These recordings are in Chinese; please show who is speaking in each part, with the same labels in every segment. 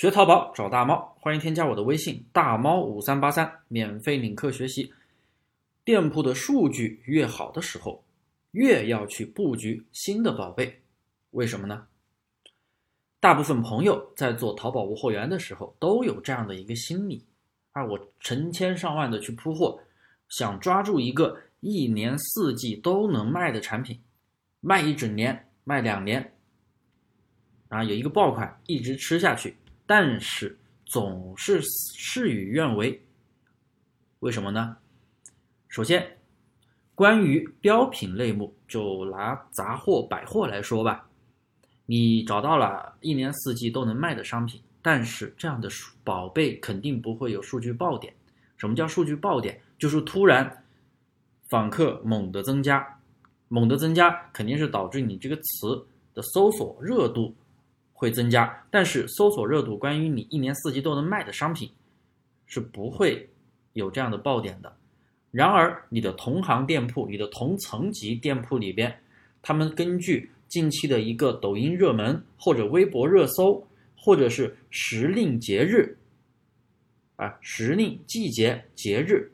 Speaker 1: 学淘宝找大猫，欢迎添加我的微信大猫五三八三，免费领课学习。店铺的数据越好的时候，越要去布局新的宝贝，为什么呢？大部分朋友在做淘宝无货源的时候，都有这样的一个心理啊，我成千上万的去铺货，想抓住一个一年四季都能卖的产品，卖一整年，卖两年，啊，有一个爆款一直吃下去。但是总是事与愿违，为什么呢？首先，关于标品类目，就拿杂货、百货来说吧，你找到了一年四季都能卖的商品，但是这样的宝贝肯定不会有数据爆点。什么叫数据爆点？就是突然访客猛的增加，猛的增加肯定是导致你这个词的搜索热度。会增加，但是搜索热度关于你一年四季都能卖的商品，是不会有这样的爆点的。然而，你的同行店铺、你的同层级店铺里边，他们根据近期的一个抖音热门或者微博热搜，或者是时令节日，啊，时令季节节日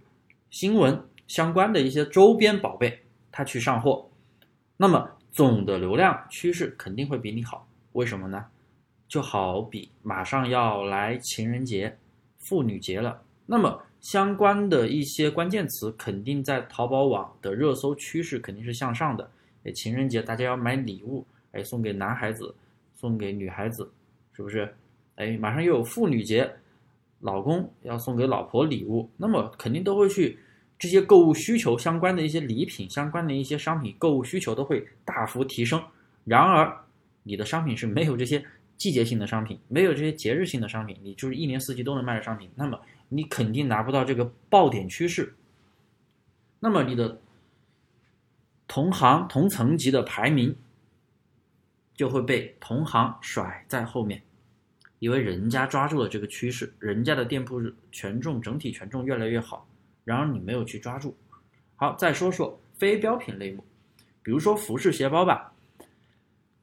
Speaker 1: 新闻相关的一些周边宝贝，他去上货，那么总的流量趋势肯定会比你好。为什么呢？就好比马上要来情人节、妇女节了，那么相关的一些关键词肯定在淘宝网的热搜趋势肯定是向上的。哎，情人节大家要买礼物，哎，送给男孩子，送给女孩子，是不是？哎，马上又有妇女节，老公要送给老婆礼物，那么肯定都会去这些购物需求相关的一些礼品、相关的一些商品，购物需求都会大幅提升。然而，你的商品是没有这些。季节性的商品没有这些节日性的商品，你就是一年四季都能卖的商品，那么你肯定拿不到这个爆点趋势。那么你的同行同层级的排名就会被同行甩在后面，因为人家抓住了这个趋势，人家的店铺权重整体权重越来越好，然而你没有去抓住。好，再说说非标品类目，比如说服饰鞋包吧。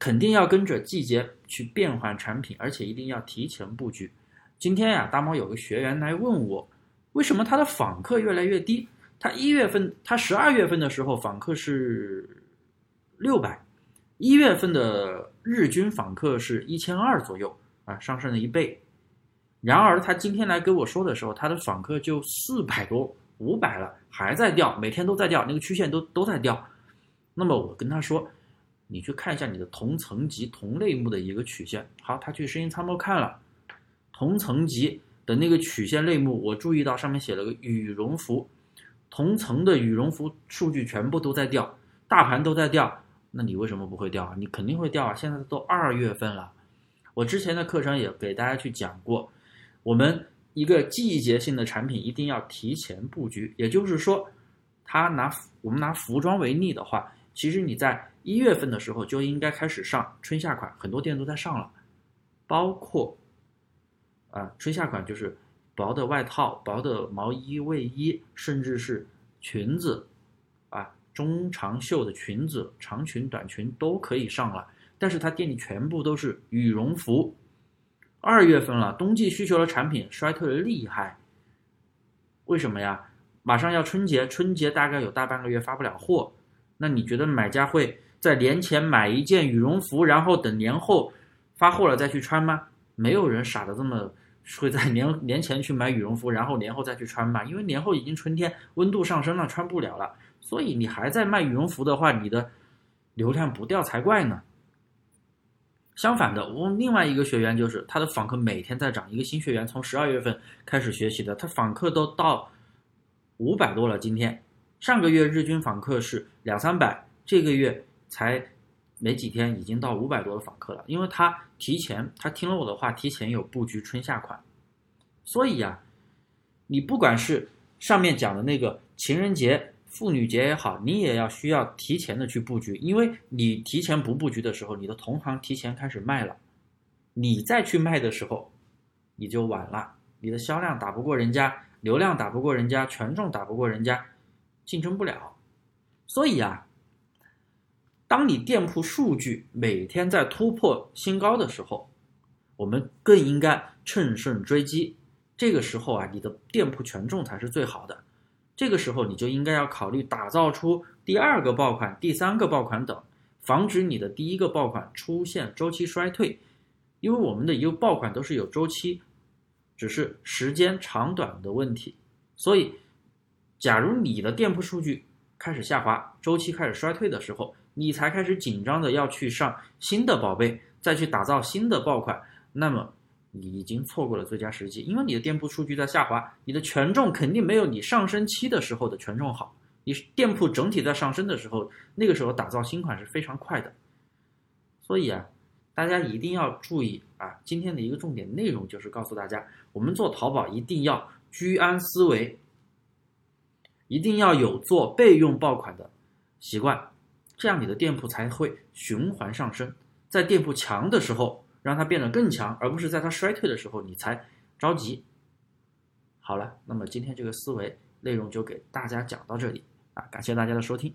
Speaker 1: 肯定要跟着季节去变换产品，而且一定要提前布局。今天呀，大猫有个学员来问我，为什么他的访客越来越低？他一月份，他十二月份的时候访客是六百，一月份的日均访客是一千二左右啊，上升了一倍。然而他今天来跟我说的时候，他的访客就四百多、五百了，还在掉，每天都在掉，那个曲线都都在掉。那么我跟他说。你去看一下你的同层级同类目的一个曲线。好，他去声音参谋看了同层级的那个曲线类目，我注意到上面写了个羽绒服，同层的羽绒服数据全部都在掉，大盘都在掉，那你为什么不会掉啊？你肯定会掉啊！现在都二月份了，我之前的课程也给大家去讲过，我们一个季节性的产品一定要提前布局，也就是说，他拿我们拿服装为例的话，其实你在。一月份的时候就应该开始上春夏款，很多店都在上了，包括啊春夏款就是薄的外套、薄的毛衣、卫衣，甚至是裙子啊中长袖的裙子、长裙、短裙都可以上了。但是它店里全部都是羽绒服。二月份了，冬季需求的产品衰退的厉害。为什么呀？马上要春节，春节大概有大半个月发不了货，那你觉得买家会？在年前买一件羽绒服，然后等年后发货了再去穿吗？没有人傻的这么会在年年前去买羽绒服，然后年后再去穿吧？因为年后已经春天，温度上升了，穿不了了。所以你还在卖羽绒服的话，你的流量不掉才怪呢。相反的，我另外一个学员就是他的访客每天在涨，一个新学员从十二月份开始学习的，他访客都到五百多了。今天上个月日均访客是两三百，这个月。才没几天，已经到五百多的访客了。因为他提前，他听了我的话，提前有布局春夏款。所以呀，你不管是上面讲的那个情人节、妇女节也好，你也要需要提前的去布局。因为你提前不布局的时候，你的同行提前开始卖了，你再去卖的时候，你就晚了。你的销量打不过人家，流量打不过人家，权重打不过人家，竞争不了。所以啊。当你店铺数据每天在突破新高的时候，我们更应该乘胜追击。这个时候啊，你的店铺权重才是最好的。这个时候你就应该要考虑打造出第二个爆款、第三个爆款等，防止你的第一个爆款出现周期衰退。因为我们的一个爆款都是有周期，只是时间长短的问题。所以，假如你的店铺数据开始下滑、周期开始衰退的时候，你才开始紧张的要去上新的宝贝，再去打造新的爆款，那么。你已经错过了最佳时机，因为你的店铺数据在下滑，你的权重肯定没有你上升期的时候的权重好。你店铺整体在上升的时候，那个时候打造新款是非常快的。所以啊，大家一定要注意啊，今天的一个重点内容就是告诉大家，我们做淘宝一定要居安思危，一定要有做备用爆款的习惯，这样你的店铺才会循环上升，在店铺强的时候。让它变得更强，而不是在它衰退的时候你才着急。好了，那么今天这个思维内容就给大家讲到这里啊，感谢大家的收听。